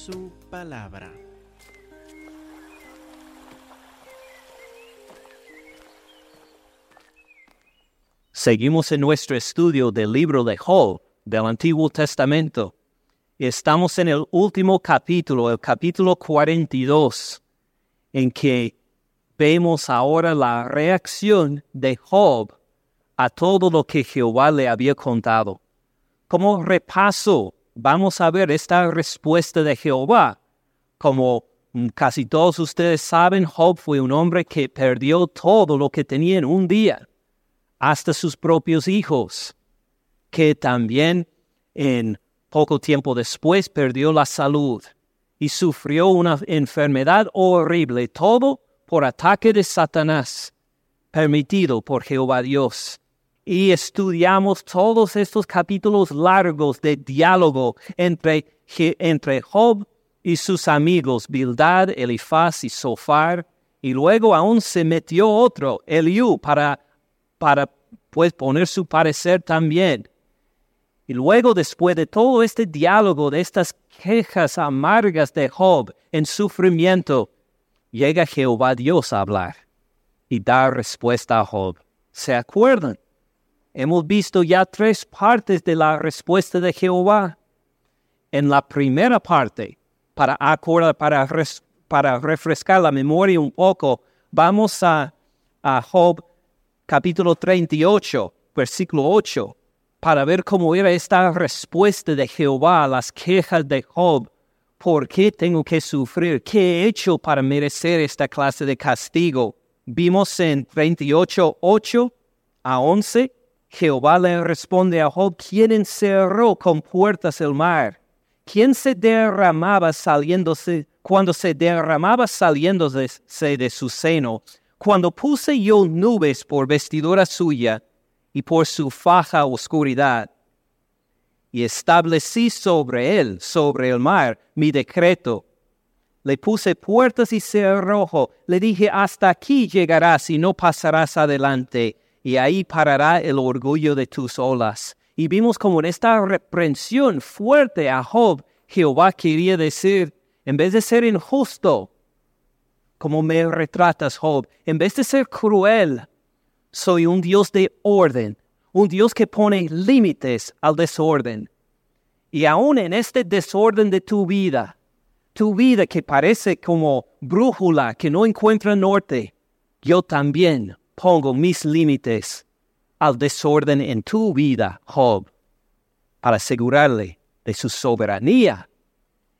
su palabra. Seguimos en nuestro estudio del libro de Job del Antiguo Testamento. Estamos en el último capítulo, el capítulo 42, en que vemos ahora la reacción de Job a todo lo que Jehová le había contado. Como repaso, vamos a ver esta respuesta de Jehová. Como casi todos ustedes saben, Job fue un hombre que perdió todo lo que tenía en un día, hasta sus propios hijos, que también en poco tiempo después perdió la salud y sufrió una enfermedad horrible, todo por ataque de Satanás, permitido por Jehová Dios. Y estudiamos todos estos capítulos largos de diálogo entre, entre Job y sus amigos, Bildad, Elifaz y Sofar, y luego aún se metió otro, Eliú, para, para pues poner su parecer también. Y luego, después de todo este diálogo, de estas quejas amargas de Job en sufrimiento, llega Jehová Dios a hablar y dar respuesta a Job. ¿Se acuerdan? Hemos visto ya tres partes de la respuesta de Jehová. En la primera parte, para acordar, para, refrescar la memoria un poco, vamos a, Job capítulo 38, versículo 8 para ver cómo era esta respuesta de Jehová a las quejas de Job. ¿Por qué tengo que sufrir? ¿Qué he hecho para merecer esta clase de castigo? Vimos en 28, 8 a 11, Jehová le responde a Job, ¿quién encerró con puertas el mar? ¿Quién se derramaba saliéndose, cuando se derramaba saliéndose de su seno? Cuando puse yo nubes por vestidura suya, y por su faja oscuridad. Y establecí sobre él, sobre el mar, mi decreto. Le puse puertas y cerrojo. Le dije, hasta aquí llegarás y no pasarás adelante, y ahí parará el orgullo de tus olas. Y vimos como en esta reprensión fuerte a Job, Jehová quería decir, en vez de ser injusto, como me retratas, Job, en vez de ser cruel, soy un Dios de orden, un Dios que pone límites al desorden. Y aún en este desorden de tu vida, tu vida que parece como brújula que no encuentra norte, yo también pongo mis límites al desorden en tu vida, Job, para asegurarle de su soberanía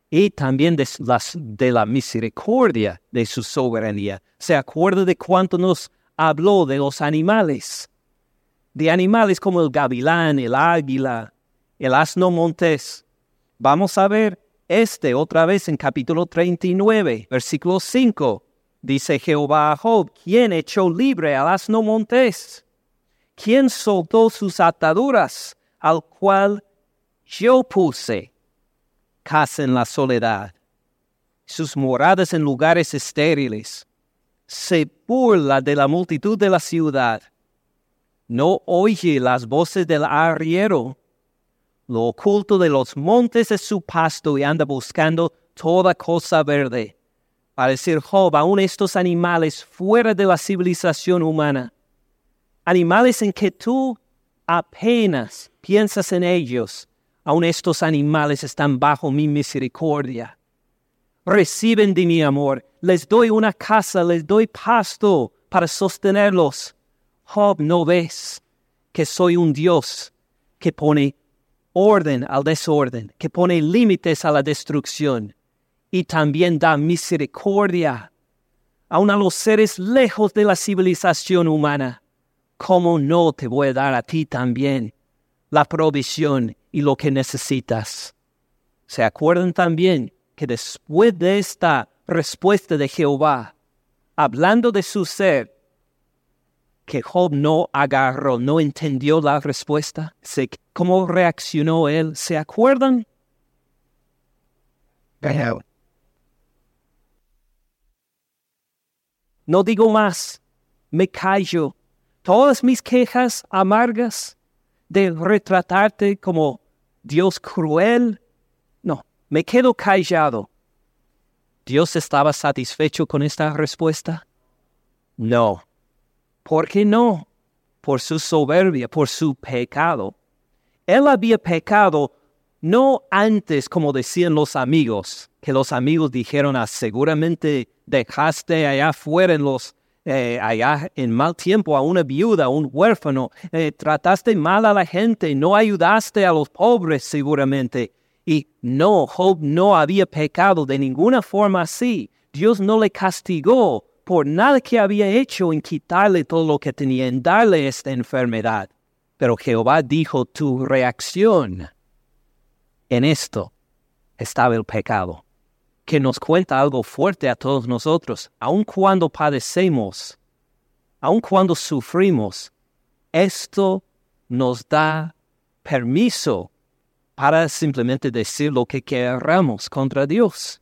y también de, de la misericordia de su soberanía. ¿Se acuerda de cuánto nos habló de los animales, de animales como el gavilán, el águila, el asno montés. Vamos a ver este otra vez en capítulo 39, versículo 5. Dice Jehová a Job, ¿quién echó libre al asno montés? ¿Quién soltó sus ataduras al cual yo puse casa en la soledad, sus moradas en lugares estériles? se burla de la multitud de la ciudad. No oye las voces del arriero. Lo oculto de los montes es su pasto y anda buscando toda cosa verde. Para decir Job, aún estos animales fuera de la civilización humana, animales en que tú apenas piensas en ellos, aún estos animales están bajo mi misericordia reciben de mi amor, les doy una casa, les doy pasto para sostenerlos. Job, ¿no ves que soy un Dios que pone orden al desorden, que pone límites a la destrucción y también da misericordia aun a los seres lejos de la civilización humana? ¿Cómo no te voy a dar a ti también la provisión y lo que necesitas? ¿Se acuerdan también que después de esta respuesta de Jehová, hablando de su ser, que Job no agarró, no entendió la respuesta, cómo reaccionó él, ¿se acuerdan? No digo más, me callo. Todas mis quejas amargas de retratarte como Dios cruel, me quedo callado ¿Dios estaba satisfecho con esta respuesta? No. ¿Por qué no? Por su soberbia, por su pecado. Él había pecado no antes como decían los amigos, que los amigos dijeron, ah, seguramente dejaste allá afuera en los, eh, allá en mal tiempo a una viuda, a un huérfano, eh, trataste mal a la gente, no ayudaste a los pobres seguramente. Y no, Job no había pecado de ninguna forma así. Dios no le castigó por nada que había hecho en quitarle todo lo que tenía, en darle esta enfermedad. Pero Jehová dijo, tu reacción en esto estaba el pecado, que nos cuenta algo fuerte a todos nosotros, aun cuando padecemos, aun cuando sufrimos, esto nos da permiso para simplemente decir lo que queramos contra Dios.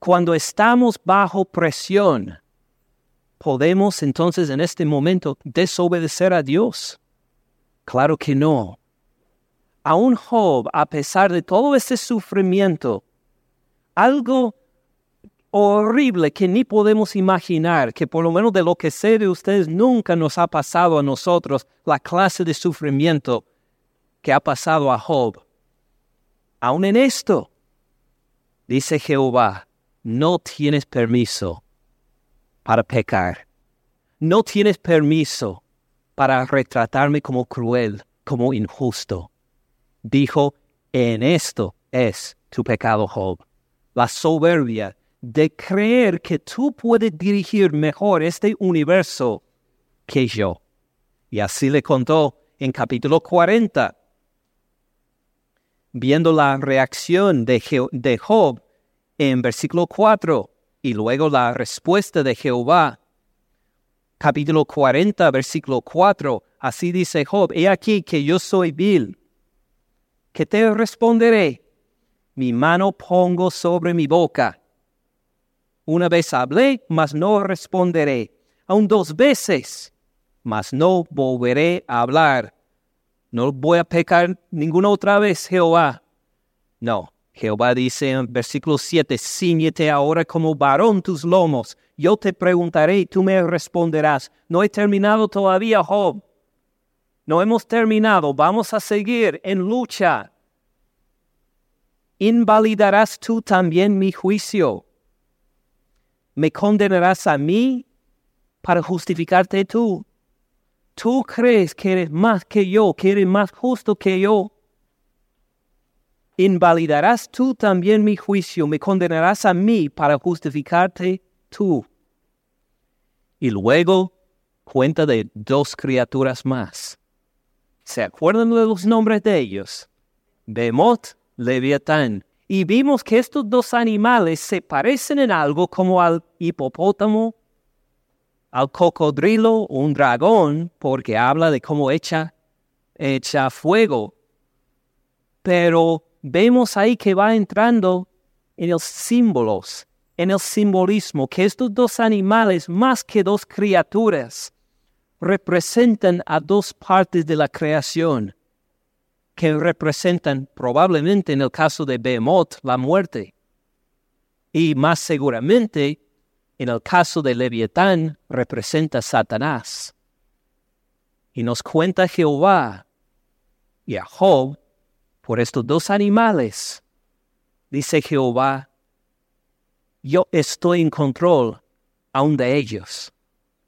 Cuando estamos bajo presión, ¿podemos entonces en este momento desobedecer a Dios? Claro que no. Aún Job, a pesar de todo ese sufrimiento, algo horrible que ni podemos imaginar, que por lo menos de lo que sé de ustedes nunca nos ha pasado a nosotros, la clase de sufrimiento que ha pasado a Job aun en esto, dice Jehová, no tienes permiso para pecar. No tienes permiso para retratarme como cruel, como injusto. Dijo, en esto es tu pecado, Job. La soberbia de creer que tú puedes dirigir mejor este universo que yo. Y así le contó en capítulo 40 viendo la reacción de, Job en versículo 4 y luego la respuesta de Jehová. Capítulo 40, versículo 4. Así dice Job, he aquí que yo soy vil. que te responderé? Mi mano pongo sobre mi boca. Una vez hablé, mas no responderé. Aún dos veces, mas no volveré a hablar no voy a pecar ninguna otra vez, Jehová. No, Jehová dice en versículo 7, ciñete ahora como varón tus lomos. Yo te preguntaré y tú me responderás. No he terminado todavía, Job. No hemos terminado. Vamos a seguir en lucha. ¿Invalidarás tú también mi juicio? ¿Me condenarás a mí para justificarte tú? tú crees que eres más que yo, que eres más justo que yo, invalidarás tú también mi juicio, me condenarás a mí para justificarte tú. Y luego cuenta de dos criaturas más. ¿Se acuerdan de los nombres de ellos? Bemot, Leviatán. Y vimos que estos dos animales se parecen en algo como al hipopótamo al cocodrilo un dragón porque habla de cómo echa, echa fuego. Pero vemos ahí que va entrando en los símbolos, en el simbolismo, que estos dos animales, más que dos criaturas, representan a dos partes de la creación, que representan probablemente en el caso de Behemoth la muerte, y más seguramente en el caso de Leviatán representa Satanás. Y nos cuenta Jehová y a Job por estos dos animales. Dice Jehová, yo estoy en control aún de ellos.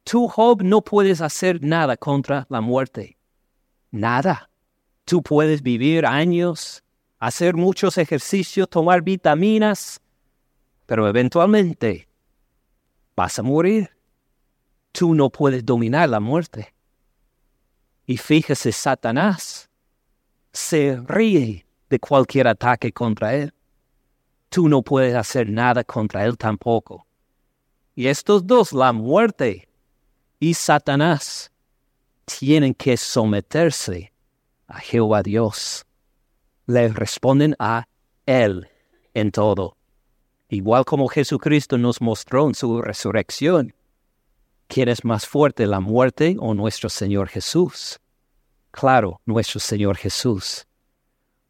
Tú, Job, no puedes hacer nada contra la muerte. Nada. Tú puedes vivir años, hacer muchos ejercicios, tomar vitaminas, pero eventualmente vas a morir. Tú no puedes dominar la muerte. Y fíjese, Satanás se ríe de cualquier ataque contra él. Tú no puedes hacer nada contra él tampoco. Y estos dos, la muerte y Satanás, tienen que someterse a Jehová Dios. Le responden a Él en todo igual como Jesucristo nos mostró en su resurrección. ¿Quién es más fuerte, la muerte o nuestro Señor Jesús? Claro, nuestro Señor Jesús.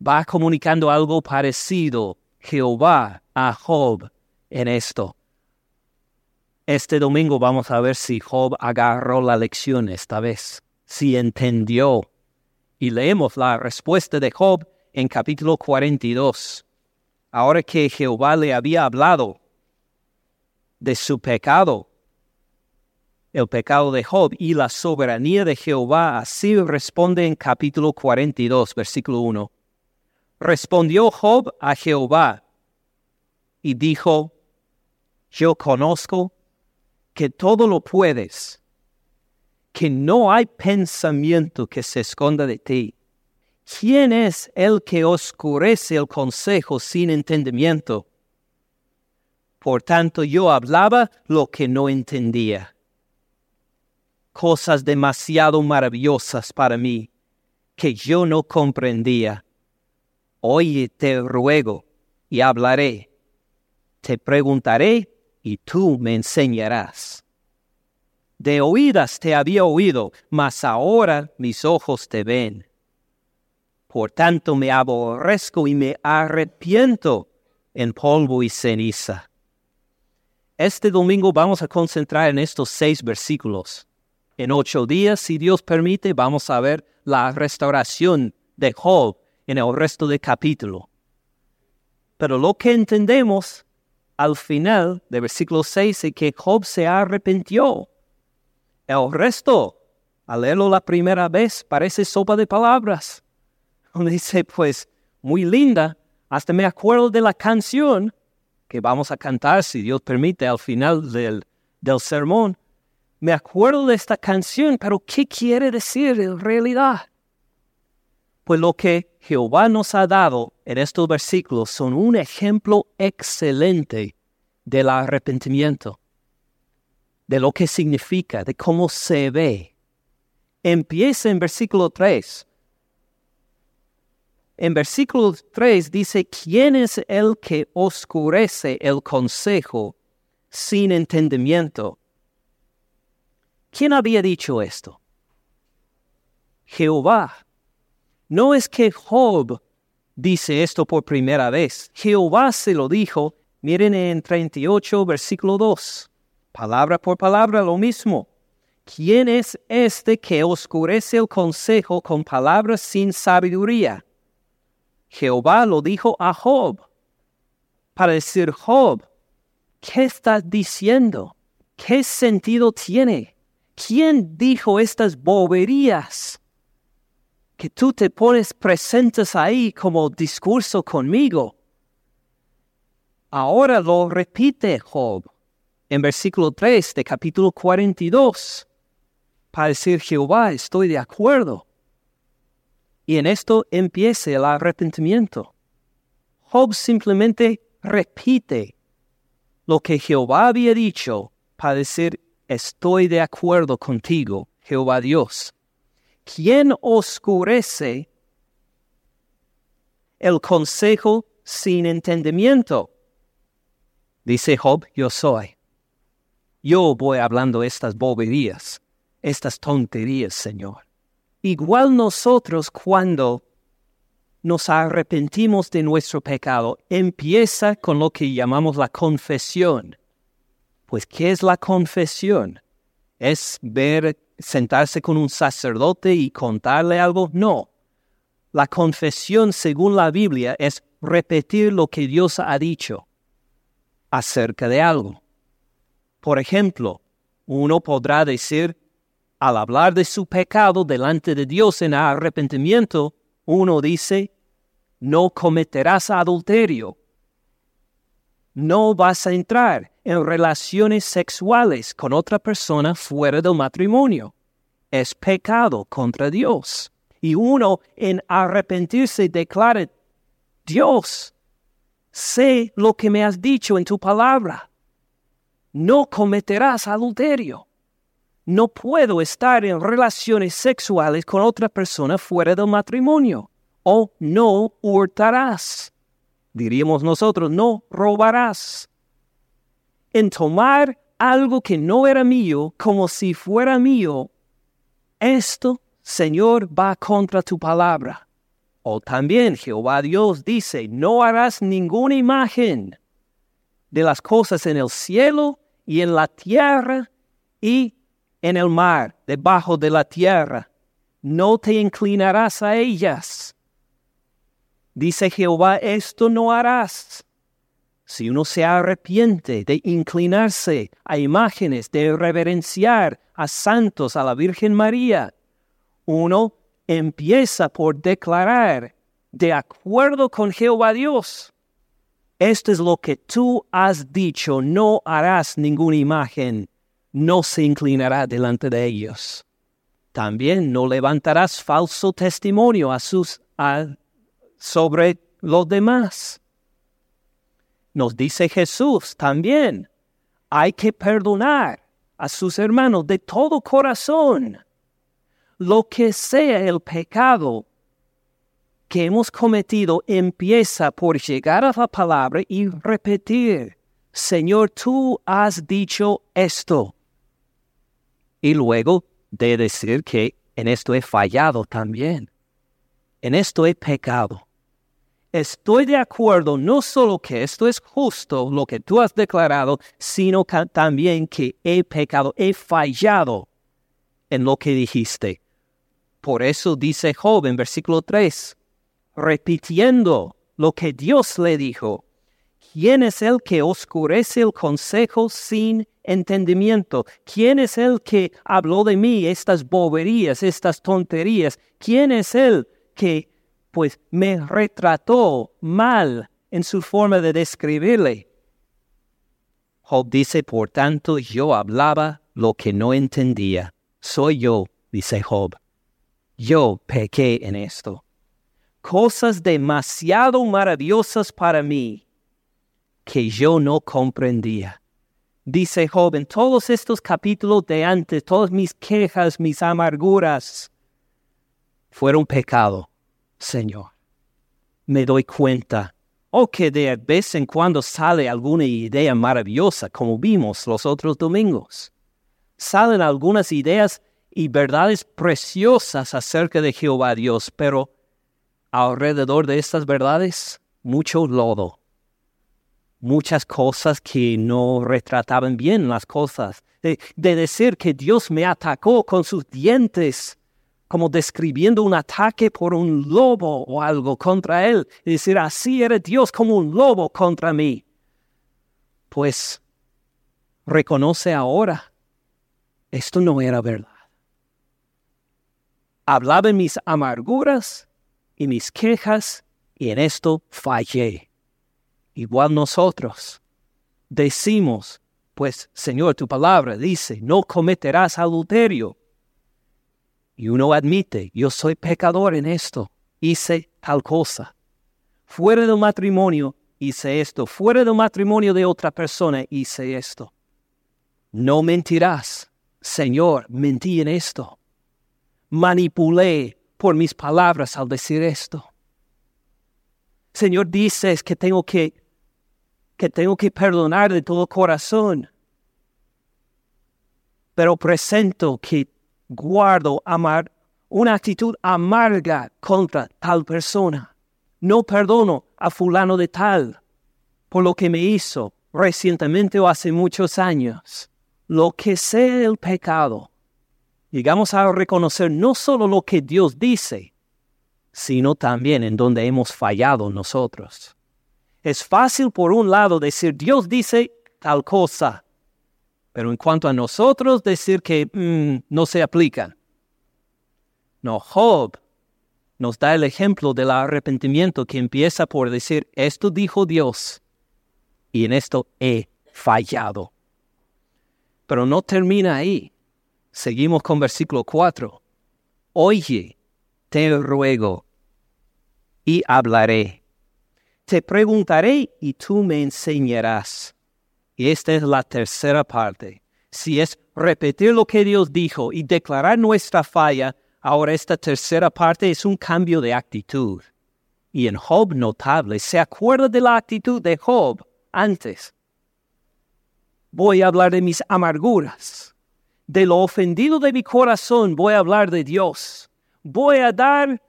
Va comunicando algo parecido Jehová a Job en esto. Este domingo vamos a ver si Job agarró la lección esta vez, si entendió. Y leemos la respuesta de Job en capítulo 42. Ahora que Jehová le había hablado de su pecado, el pecado de Job y la soberanía de Jehová, así responde en capítulo 42, versículo 1. Respondió Job a Jehová y dijo, yo conozco que todo lo puedes, que no hay pensamiento que se esconda de ti. ¿Quién es el que oscurece el consejo sin entendimiento? Por tanto yo hablaba lo que no entendía. Cosas demasiado maravillosas para mí que yo no comprendía. Oye, te ruego y hablaré. Te preguntaré y tú me enseñarás. De oídas te había oído, mas ahora mis ojos te ven. Por tanto me aborrezco y me arrepiento en polvo y ceniza. Este domingo vamos a concentrar en estos seis versículos. En ocho días, si Dios permite, vamos a ver la restauración de Job en el resto del capítulo. Pero lo que entendemos al final del versículo 6 es que Job se arrepintió. El resto, al leerlo la primera vez, parece sopa de palabras. Donde dice, pues, muy linda, hasta me acuerdo de la canción que vamos a cantar, si Dios permite, al final del, del sermón. Me acuerdo de esta canción, pero ¿qué quiere decir en realidad? Pues lo que Jehová nos ha dado en estos versículos son un ejemplo excelente del arrepentimiento, de lo que significa, de cómo se ve. Empieza en versículo 3. En versículo 3 dice, ¿quién es el que oscurece el consejo sin entendimiento? ¿Quién había dicho esto? Jehová. No es que Job dice esto por primera vez. Jehová se lo dijo, miren en 38, versículo 2. Palabra por palabra lo mismo. ¿Quién es este que oscurece el consejo con palabras sin sabiduría? Jehová lo dijo a Job. Para decir, Job, ¿qué estás diciendo? ¿Qué sentido tiene? ¿Quién dijo estas boberías? que tú te pones presentes ahí como discurso conmigo. Ahora lo repite Job en versículo 3 de capítulo 42 para decir Jehová, estoy de acuerdo. Y en esto empieza el arrepentimiento. Job simplemente repite lo que Jehová había dicho para decir, estoy de acuerdo contigo, Jehová Dios. ¿quién oscurece el consejo sin entendimiento? Dice Job, yo soy. Yo voy hablando estas boberías, estas tonterías, Señor. Igual nosotros cuando nos arrepentimos de nuestro pecado, empieza con lo que llamamos la confesión. Pues, ¿qué es la confesión? Es ver sentarse con un sacerdote y contarle algo. No. La confesión, según la Biblia, es repetir lo que Dios ha dicho acerca de algo. Por ejemplo, uno podrá decir, al hablar de su pecado delante de Dios en arrepentimiento, uno dice, no cometerás adulterio, no vas a entrar en relaciones sexuales con otra persona fuera del matrimonio. Es pecado contra Dios. Y uno en arrepentirse declara, Dios, sé lo que me has dicho en tu palabra. No cometerás adulterio. No puedo estar en relaciones sexuales con otra persona fuera del matrimonio. O no hurtarás diríamos nosotros, no robarás. En tomar algo que no era mío como si fuera mío, esto, Señor, va contra tu palabra. O también Jehová Dios dice, no harás ninguna imagen, de las cosas en el cielo y en la tierra y en el mar, debajo de la tierra. No te inclinarás a ellas. Dice Jehová, esto no harás. Si uno se arrepiente de inclinarse a imágenes, de reverenciar a santos, a la Virgen María, uno empieza por declarar, de acuerdo con Jehová Dios, esto es lo que tú has dicho, no harás ninguna imagen, no se inclinará delante de ellos. También no levantarás falso testimonio a sus, sobre los demás. Nos dice Jesús también, hay que perdonar a sus hermanos de todo corazón. Lo que sea el pecado que hemos cometido empieza por llegar a la palabra y repetir, Señor, tú has dicho esto. Y luego de decir que en esto he fallado también. En esto he pecado. Estoy de acuerdo no solo que esto es justo lo que tú has declarado, sino también que he pecado, he fallado en lo que dijiste. Por eso dice Job en versículo 3, repitiendo lo que Dios le dijo. ¿Quién es el que oscurece el consejo sin entendimiento? ¿Quién es el que habló de mí estas boberías, estas tonterías? ¿Quién es el que pues me retrató mal en su forma de describirle? Job dice, por tanto, yo hablaba lo que no entendía. Soy yo, dice Job. Yo pequé en esto cosas demasiado maravillosas para mí que yo no comprendía. Dice Job en todos estos capítulos de antes, todas mis quejas, mis amarguras, fueron pecado, Señor. Me doy cuenta. O oh, que de vez en cuando sale alguna idea maravillosa, como vimos los otros domingos. Salen algunas ideas y verdades preciosas acerca de Jehová Dios, pero alrededor de estas verdades mucho lodo, muchas cosas que no retrataban bien las cosas, de, decir que Dios me atacó con sus dientes, como describiendo un ataque por un lobo o algo contra él, y decir, así era Dios como un lobo contra mí. Pues reconoce ahora, esto no era verdad. Hablaba en mis amarguras y mis quejas, y en esto fallé. Igual nosotros decimos, pues Señor, tu palabra dice, no cometerás adulterio. Y uno admite, yo soy pecador en esto, hice tal cosa. Fuera del matrimonio hice esto, fuera del matrimonio de otra persona hice esto. No mentirás, Señor, mentí en esto. Manipulé por mis palabras al decir esto. Señor, dices que tengo que, que tengo que perdonar de todo corazón. Pero presento que guardo amar una actitud amarga contra tal persona. No perdono a fulano de tal por lo que me hizo recientemente o hace muchos años. Lo que sea el pecado, llegamos a reconocer no solo lo que Dios dice, sino también en donde hemos fallado nosotros. Es fácil por un lado decir Dios dice tal cosa, pero en cuanto a nosotros decir que mm, no se aplica. No, Job nos da el ejemplo del arrepentimiento que empieza por decir, esto dijo Dios y en esto he fallado. Pero no termina ahí. Seguimos con versículo 4. Oye, te ruego, y hablaré. Te preguntaré y tú me enseñarás. Y esta es la tercera parte. Si es repetir lo que Dios dijo y declarar nuestra falla, ahora esta tercera parte es un cambio de actitud. Y en Job notable, ¿se acuerda de la actitud de Job antes? Voy a hablar de mis amarguras de lo ofendido de mi corazón voy a hablar de Dios. Voy a dar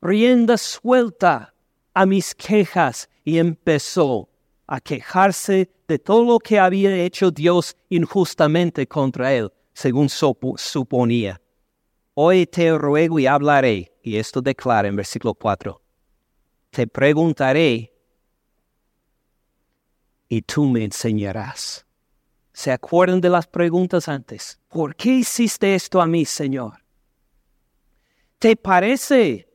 rienda suelta a mis quejas y empezó a quejarse de todo lo que había hecho Dios injustamente contra él, según suponía. Hoy te ruego y hablaré, y esto declara en versículo 4, te preguntaré y tú me enseñarás. ¿Se acuerdan de las preguntas antes? ¿Por qué hiciste esto a mí, Señor? ¿Te parece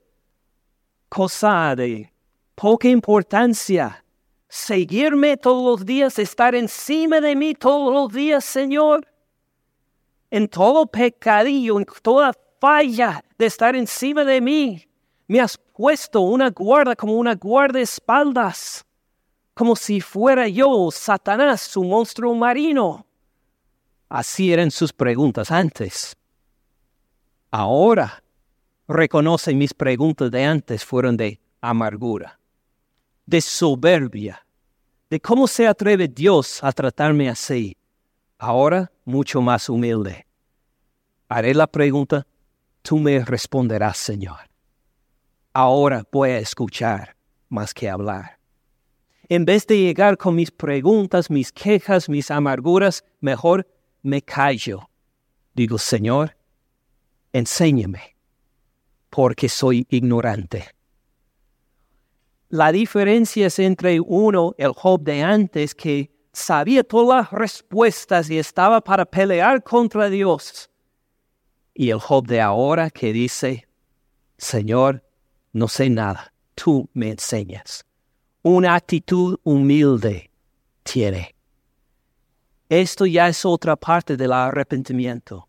cosa de poca importancia seguirme todos los días, estar encima de mí todos los días, Señor? En todo pecadillo, en toda falla de estar encima de mí, me has puesto una guarda como una guardaespaldas como si fuera yo Satanás, su monstruo marino. Así eran sus preguntas antes. Ahora reconoce mis preguntas de antes fueron de amargura, de soberbia, de cómo se atreve Dios a tratarme así. Ahora mucho más humilde. Haré la pregunta, tú me responderás, Señor. Ahora voy a escuchar más que hablar. En vez de llegar con mis preguntas, mis quejas, mis amarguras, mejor me callo. Digo, Señor, enséñame, porque soy ignorante. La diferencia es entre uno, el Job de antes, que sabía todas las respuestas y estaba para pelear contra Dios, y el Job de ahora que dice, Señor, no sé nada, tú me enseñas una actitud humilde tiene. Esto ya es otra parte del arrepentimiento.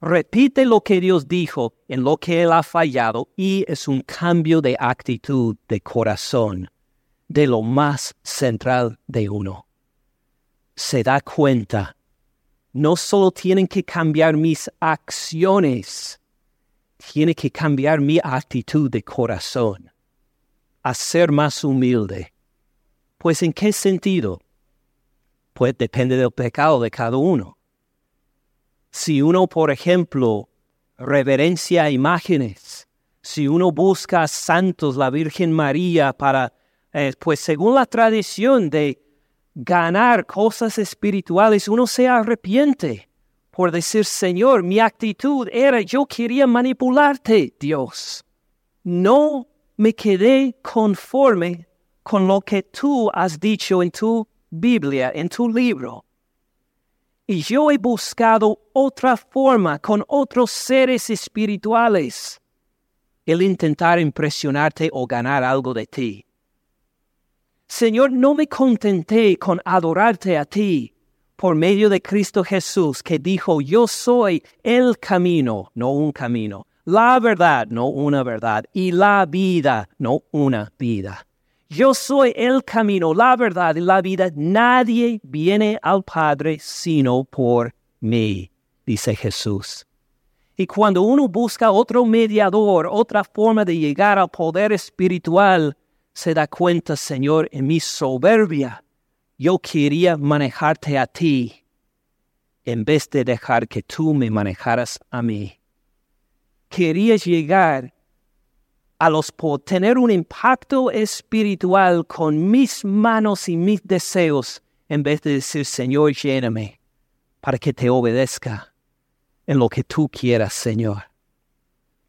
Repite lo que Dios dijo en lo que Él ha fallado y es un cambio de actitud de corazón, de lo más central de uno. Se da cuenta, no solo tienen que cambiar mis acciones, tiene que cambiar mi actitud de corazón a ser más humilde. Pues en qué sentido? Pues depende del pecado de cada uno. Si uno, por ejemplo, reverencia imágenes, si uno busca a santos, la Virgen María, para, eh, pues según la tradición de ganar cosas espirituales, uno se arrepiente por decir, Señor, mi actitud era, yo quería manipularte, Dios. No me quedé conforme con lo que tú has dicho en tu Biblia, en tu libro. Y yo he buscado otra forma con otros seres espirituales, el intentar impresionarte o ganar algo de ti. Señor, no me contenté con adorarte a ti por medio de Cristo Jesús, que dijo, yo soy el camino, no un camino, la verdad, no una verdad, y la vida, no una vida. Yo soy el camino, la verdad y la vida. Nadie viene al Padre sino por mí, dice Jesús. Y cuando uno busca otro mediador, otra forma de llegar al poder espiritual, se da cuenta, Señor, en mi soberbia, yo quería manejarte a ti en vez de dejar que tú me manejaras a mí quería llegar a los tener un impacto espiritual con mis manos y mis deseos en vez de decir, Señor, lléname para que te obedezca en lo que tú quieras, Señor.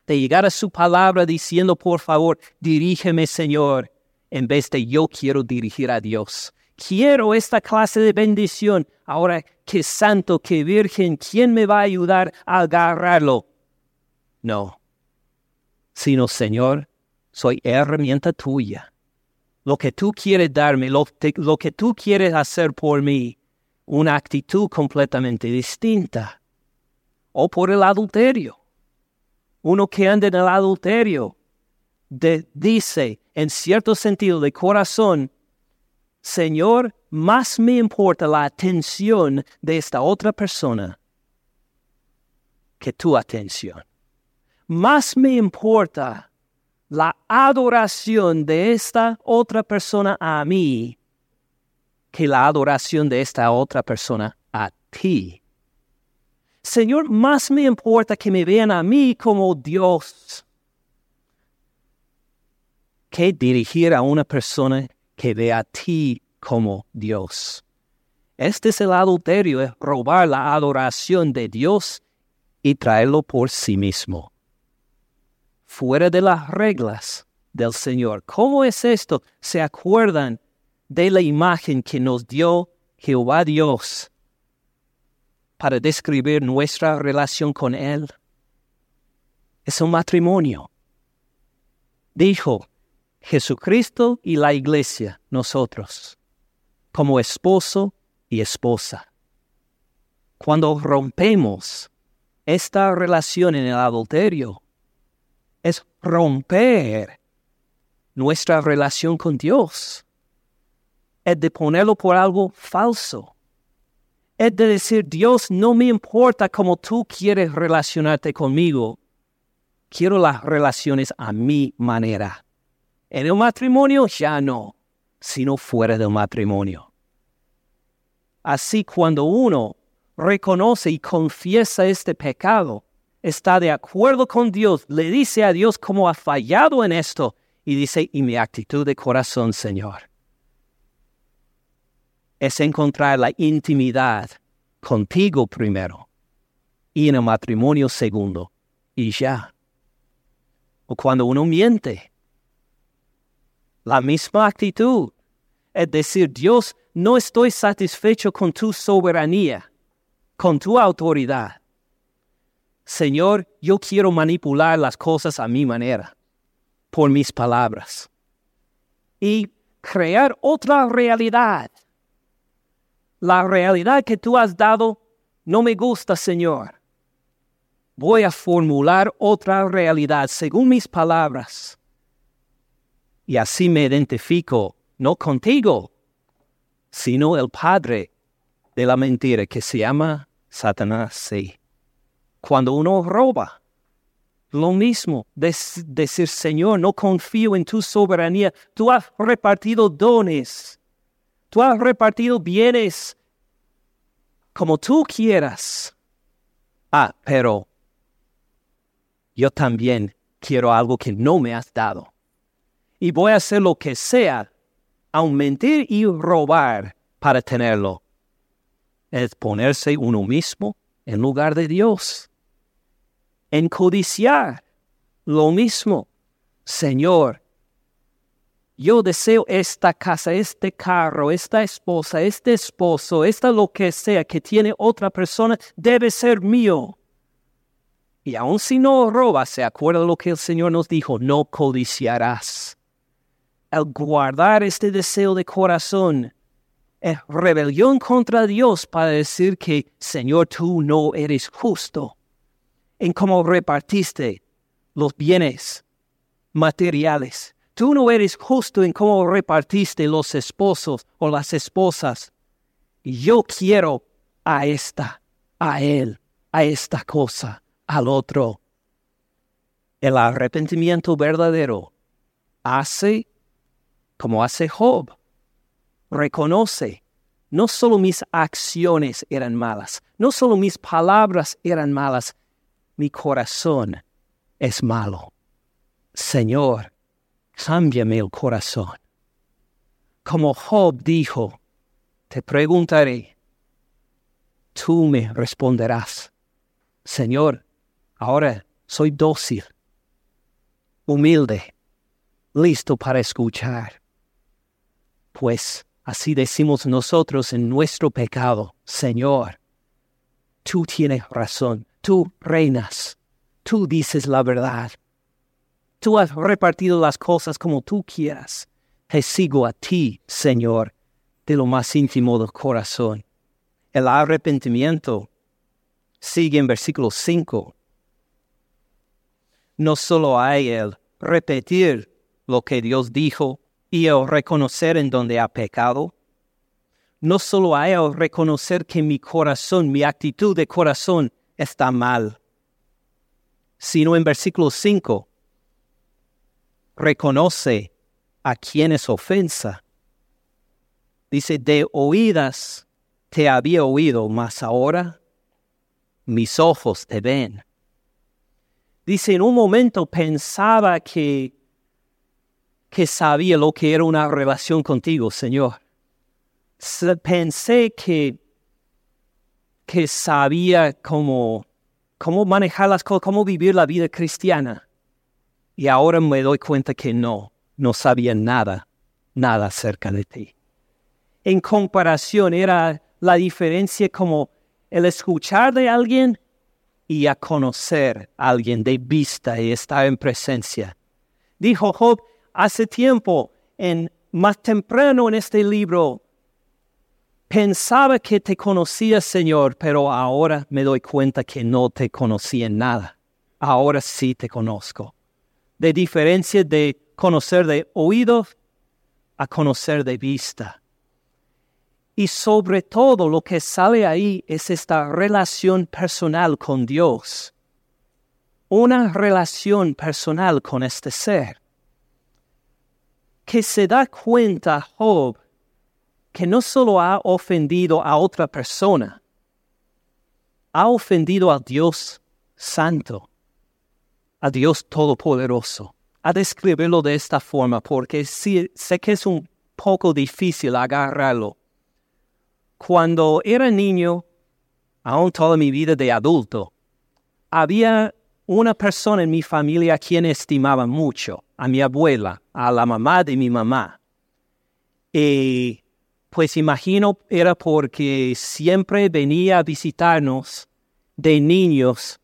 De llegar a su palabra diciendo, por favor, dirígeme, Señor, en vez de yo quiero dirigir a Dios. Quiero esta clase de bendición. Ahora, qué santo, qué virgen, ¿quién me va a ayudar a agarrarlo? No, sino Señor, soy herramienta tuya. Lo que tú quieres darme, lo, que tú quieres hacer por mí, una actitud completamente distinta. O por el adulterio. Uno que anda en el adulterio dice, en cierto sentido de corazón, Señor, más me importa la atención de esta otra persona que tu atención más me importa la adoración de esta otra persona a mí que la adoración de esta otra persona a ti. Señor, más me importa que me vean a mí como Dios que dirigir a una persona que ve a ti como Dios. Este es el adulterio, es robar la adoración de Dios y traerlo por sí mismo. Fuera de las reglas del Señor. ¿Cómo es esto? ¿Se acuerdan de la imagen que nos dio Jehová Dios para describir nuestra relación con Él? Es un matrimonio. Dijo Jesucristo y la iglesia, nosotros, como esposo y esposa. Cuando rompemos esta relación en el adulterio, romper nuestra relación con Dios. Es de ponerlo por algo falso. Es de decir, Dios, no me importa cómo tú quieres relacionarte conmigo. Quiero las relaciones a mi manera. En el matrimonio ya no, sino fuera del matrimonio. Así cuando uno reconoce y confiesa este pecado, está de acuerdo con Dios, le dice a Dios cómo ha fallado en esto y dice, y mi actitud de corazón, Señor, es encontrar la intimidad contigo primero y en el matrimonio segundo y ya. O cuando uno miente, la misma actitud, es decir, Dios, no estoy satisfecho con tu soberanía, con tu autoridad. Señor, yo quiero manipular las cosas a mi manera, por mis palabras, y crear otra realidad. La realidad que tú has dado no me gusta, Señor. Voy a formular otra realidad según mis palabras. Y así me identifico, no contigo, sino el padre de la mentira que se llama Satanás. Sí. Cuando uno roba, lo mismo, decir, Señor, no confío en tu soberanía. Tú has repartido dones, tú has repartido bienes como tú quieras. Ah, pero yo también quiero algo que no me has dado. Y voy a hacer lo que sea, aun mentir y robar para tenerlo. Es ponerse uno mismo en lugar de Dios en codiciar. Lo mismo, Señor, yo deseo esta casa, este carro, esta esposa, este esposo, esta lo que sea que tiene otra persona, debe ser mío. Y aun si no robas, se acuerda lo que el Señor nos dijo, no codiciarás. El guardar este deseo de corazón es rebelión contra Dios para decir que, Señor, tú no eres justo en cómo repartiste los bienes materiales. Tú no eres justo en cómo repartiste los esposos o las esposas. Yo quiero a esta, a él, a esta cosa, al otro. El arrepentimiento verdadero hace como hace Job. Reconoce, no solo mis acciones eran malas, no solo mis palabras eran malas, mi corazón es malo. Señor, cámbiame el corazón. Como Job dijo, te preguntaré, tú me responderás. Señor, ahora soy dócil, humilde, listo para escuchar. Pues así decimos nosotros en nuestro pecado, Señor, tú tienes razón, Tú reinas, tú dices la verdad. Tú has repartido las cosas como tú quieras. Te sigo a ti, Señor, de lo más íntimo del corazón. El arrepentimiento sigue en versículo 5. No solo hay el repetir lo que Dios dijo y el reconocer en donde ha pecado, no solo hay el reconocer que mi corazón, mi actitud de corazón está mal, sino en versículo 5 reconoce a quien es ofensa. Dice, de oídas te había oído, mas ahora mis ojos te ven. Dice, en un momento pensaba que, que sabía lo que era una relación contigo, Señor. pensé que, que sabía cómo, cómo manejar las cosas, cómo vivir la vida cristiana. Y ahora me doy cuenta que no, no sabía nada, nada acerca de ti. En comparación era la diferencia como el escuchar de alguien y a conocer a alguien de vista y estar en presencia. Dijo Job hace tiempo, en, más temprano en este libro, pensaba que te conocía, Señor, pero ahora me doy cuenta que no te conocía en nada. Ahora sí te conozco. De diferencia de conocer de oído a conocer de vista. Y sobre todo lo que sale ahí es esta relación personal con Dios. Una relación personal con este ser. Que se da cuenta Job que no solo ha ofendido a otra persona, ha ofendido a Dios Santo, a Dios Todopoderoso. A describirlo de esta forma porque sé que es un poco difícil agarrarlo cuando era niño, aún toda mi vida de adulto, había una persona en mi familia a quien estimaba mucho, a mi abuela, a la mamá de mi mamá. Y pues imagino era porque siempre venía a visitarnos de niños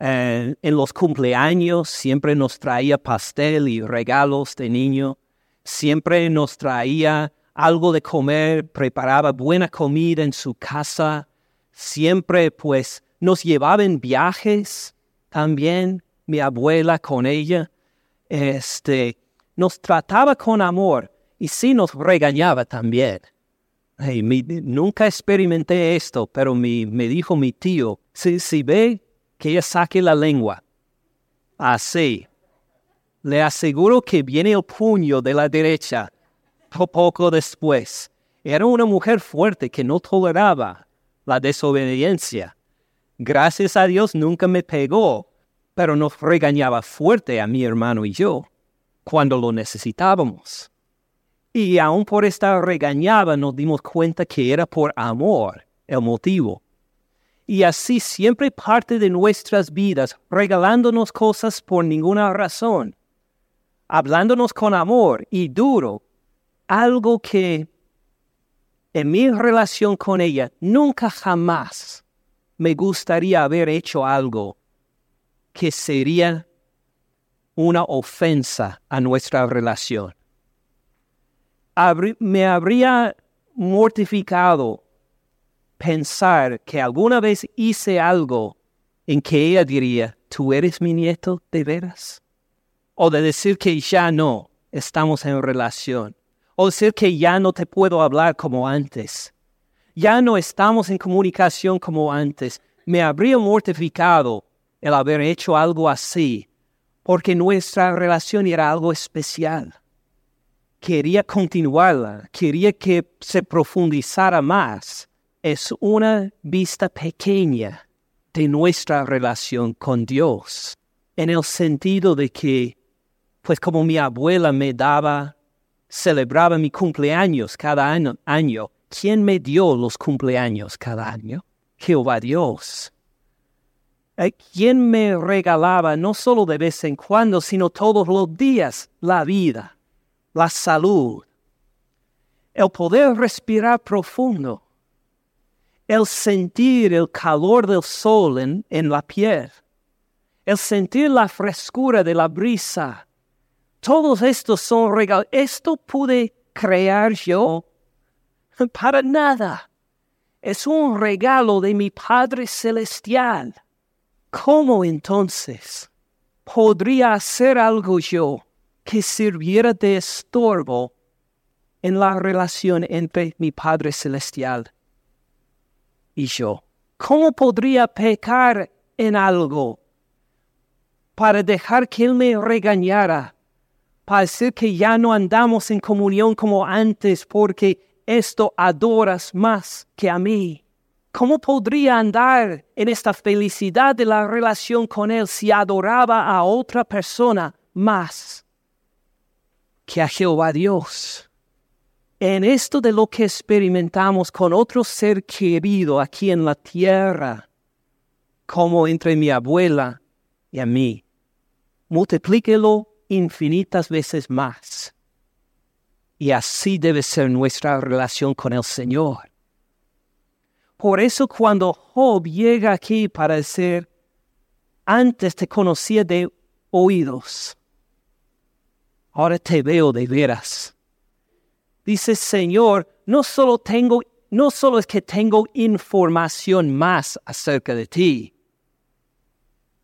eh, en los cumpleaños, siempre nos traía pastel y regalos de niño, siempre nos traía algo de comer, preparaba buena comida en su casa, siempre pues nos llevaba en viajes también, mi abuela con ella, este, nos trataba con amor y sí nos regañaba también. Nunca experimenté esto, pero me dijo mi tío, si, si ve que ella saque la lengua, así, le aseguro que viene el puño de la derecha poco después. Era una mujer fuerte que no toleraba la desobediencia. Gracias a Dios nunca me pegó, pero nos regañaba fuerte a mi hermano y yo cuando lo necesitábamos. Y aun por estar regañada nos dimos cuenta que era por amor el motivo. Y así siempre parte de nuestras vidas regalándonos cosas por ninguna razón, hablándonos con amor y duro algo que en mi relación con ella nunca jamás me gustaría haber hecho algo que sería una ofensa a nuestra relación. Me habría mortificado pensar que alguna vez hice algo en que ella diría, ¿tú eres mi nieto de veras? O de decir que ya no estamos en relación o decir que ya no te puedo hablar como antes. Ya no estamos en comunicación como antes. Me habría mortificado el haber hecho algo así, porque nuestra relación era algo especial. Quería continuarla, quería que se profundizara más. Es una vista pequeña de nuestra relación con Dios, en el sentido de que, pues como mi abuela me daba celebraba mi cumpleaños cada año, año. ¿Quién me dio los cumpleaños cada año? Jehová Dios. Eh, ¿Quién me regalaba no solo de vez en cuando, sino todos los días la vida, la salud, el poder respirar profundo, el sentir el calor del sol en, la piel, el sentir la frescura de la brisa, todos estos son regalos. ¿Esto pude crear yo? Para nada. Es un regalo de mi Padre Celestial. ¿Cómo entonces podría hacer algo yo que sirviera de estorbo en la relación entre mi Padre Celestial y yo? ¿Cómo podría pecar en algo para dejar que Él me regañara para decir que ya no andamos en comunión como antes porque esto adoras más que a mí. ¿Cómo podría andar en esta felicidad de la relación con Él si adoraba a otra persona más que a Jehová Dios? en esto de lo que experimentamos con otro ser querido aquí en la tierra, como entre mi abuela y a mí, multiplíquelo infinitas veces más. Y así debe ser nuestra relación con el Señor. Por eso cuando Job llega aquí para decir, antes te conocía de oídos, ahora te veo de veras. Dice, Señor, no solo tengo, no solo es que tengo información más acerca de ti,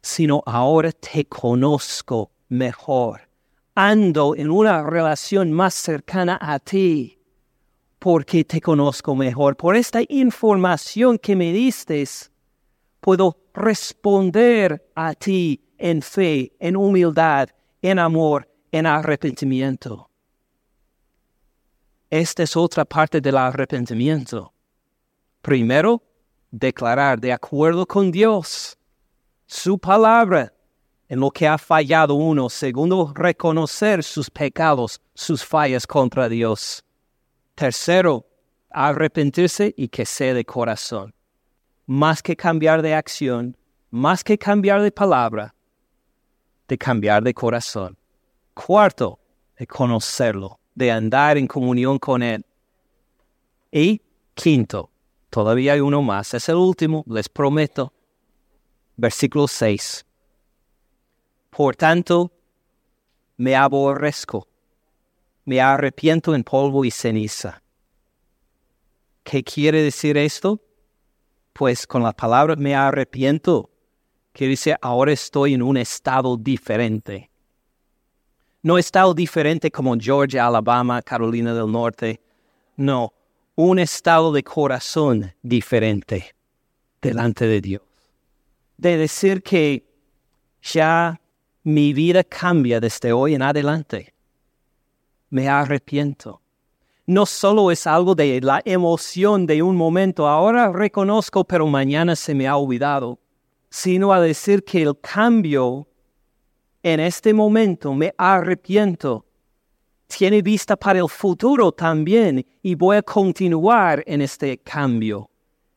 sino ahora te conozco mejor ando en una relación más cercana a ti, porque te conozco mejor. Por esta información que me diste, puedo responder a ti en fe, en humildad, en amor, en arrepentimiento. Esta es otra parte del arrepentimiento. Primero, declarar de acuerdo con Dios, su palabra, en lo que ha fallado uno. Segundo, reconocer sus pecados, sus fallas contra Dios. Tercero, arrepentirse y que sea de corazón. Más que cambiar de acción, más que cambiar de palabra, de cambiar de corazón. Cuarto, de conocerlo, de andar en comunión con Él. Y quinto, todavía hay uno más, es el último, les prometo. Versículo 6 por tanto, me aborrezco, me arrepiento en polvo y ceniza. ¿Qué quiere decir esto? Pues con la palabra me arrepiento, que dice ahora estoy en un estado diferente. No estado diferente como Georgia, Alabama, Carolina del Norte. No, un estado de corazón diferente delante de Dios. De decir que ya mi vida cambia desde hoy en adelante. Me arrepiento. No solo es algo de la emoción de un momento, ahora reconozco, pero mañana se me ha olvidado, sino a decir que el cambio en este momento me arrepiento. Tiene vista para el futuro también y voy a continuar en este cambio.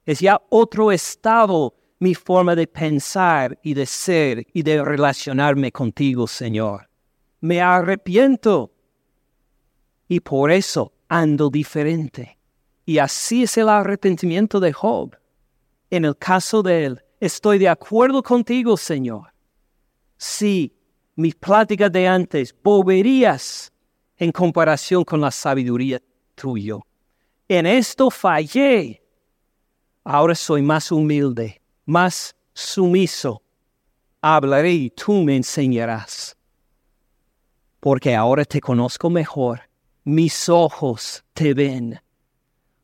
Es ya otro estado mi forma de pensar y de ser y de relacionarme contigo, Señor. Me arrepiento y por eso ando diferente. Y así es el arrepentimiento de Job. En el caso de él, estoy de acuerdo contigo, Señor. Sí, mis pláticas de antes, boberías en comparación con la sabiduría tuyo. En esto fallé. Ahora soy más humilde más sumiso. Hablaré y tú me enseñarás. Porque ahora te conozco mejor, mis ojos te ven.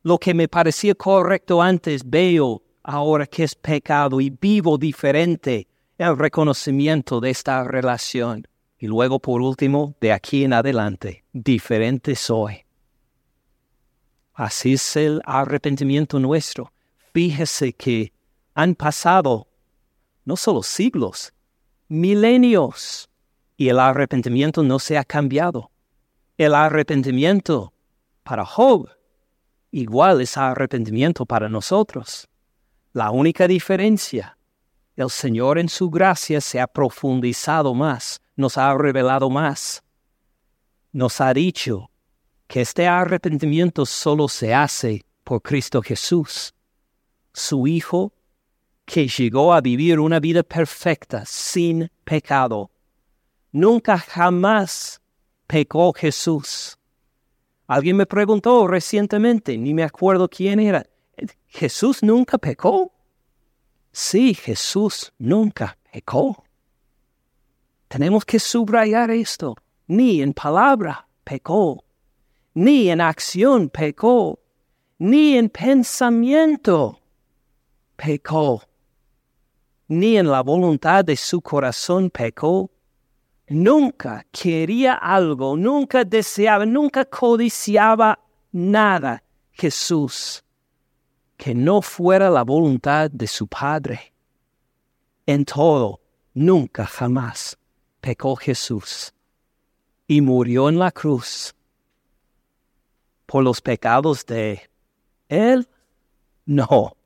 Lo que me parecía correcto antes veo ahora que es pecado y vivo diferente el reconocimiento de esta relación. Y luego, por último, de aquí en adelante, diferente soy. Así es el arrepentimiento nuestro. Fíjese que han pasado no solo siglos, milenios, y el arrepentimiento no se ha cambiado. El arrepentimiento para Job igual es arrepentimiento para nosotros. La única diferencia, el Señor en su gracia se ha profundizado más, nos ha revelado más. Nos ha dicho que este arrepentimiento solo se hace por Cristo Jesús, su Hijo que llegó a vivir una vida perfecta, sin pecado. Nunca jamás pecó Jesús. Alguien me preguntó recientemente, ni me acuerdo quién era, ¿Jesús nunca pecó? Sí, Jesús nunca pecó. Tenemos que subrayar esto. Ni en palabra pecó, ni en acción pecó, ni en pensamiento pecó ni en la voluntad de su corazón pecó. Nunca quería algo, nunca deseaba, nunca codiciaba nada Jesús que no fuera la voluntad de su Padre. En todo, nunca jamás pecó Jesús y murió en la cruz por los pecados de Él? No,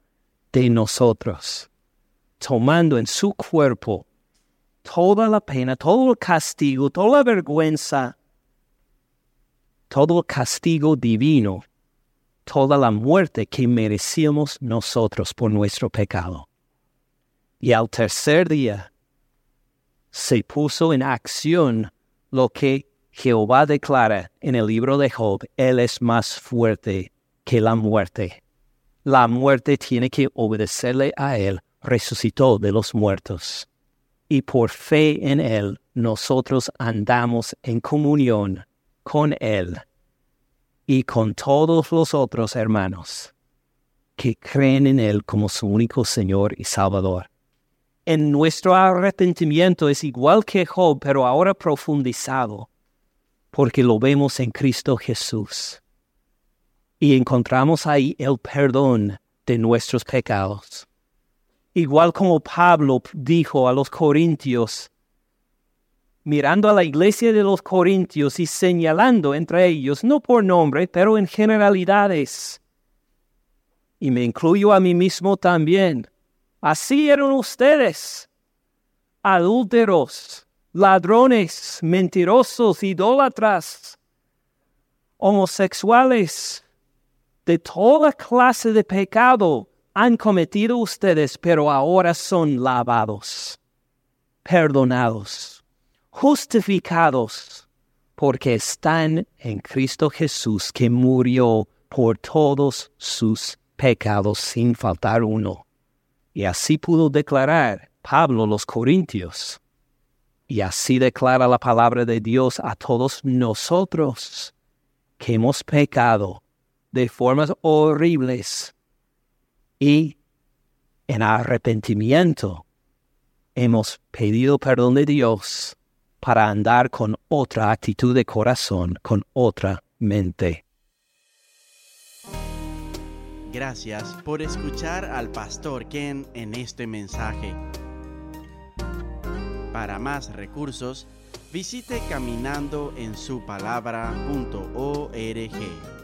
de nosotros, tomando en su cuerpo toda la pena, todo el castigo, toda la vergüenza, todo el castigo divino, toda la muerte que merecíamos nosotros por nuestro pecado. Y al tercer día se puso en acción lo que Jehová declara en el libro de Job, Él es más fuerte que la muerte. La muerte tiene que obedecerle a Él, resucitó de los muertos. Y por fe en Él, nosotros andamos en comunión con Él y con todos los otros hermanos que creen en Él como su único Señor y Salvador. En nuestro arrepentimiento es igual que Job, pero ahora profundizado porque lo vemos en Cristo Jesús. Y encontramos ahí el perdón de nuestros pecados. Igual como Pablo dijo a los corintios, mirando a la iglesia de los corintios y señalando entre ellos, no por nombre, pero en generalidades. Y me incluyo a mí mismo también. Así eran ustedes, adúlteros, ladrones, mentirosos, idólatras, homosexuales, de toda clase de pecado han cometido ustedes, pero ahora son lavados, perdonados, justificados, porque están en Cristo Jesús que murió por todos sus pecados sin faltar uno. Y así pudo declarar Pablo los Corintios. Y así declara la palabra de Dios a todos nosotros que hemos pecado de formas horribles y en arrepentimiento hemos pedido perdón de Dios para andar con otra actitud de corazón, con otra mente. Gracias por escuchar al pastor Ken en este mensaje. Para más recursos, visite caminandoensupalabra.org.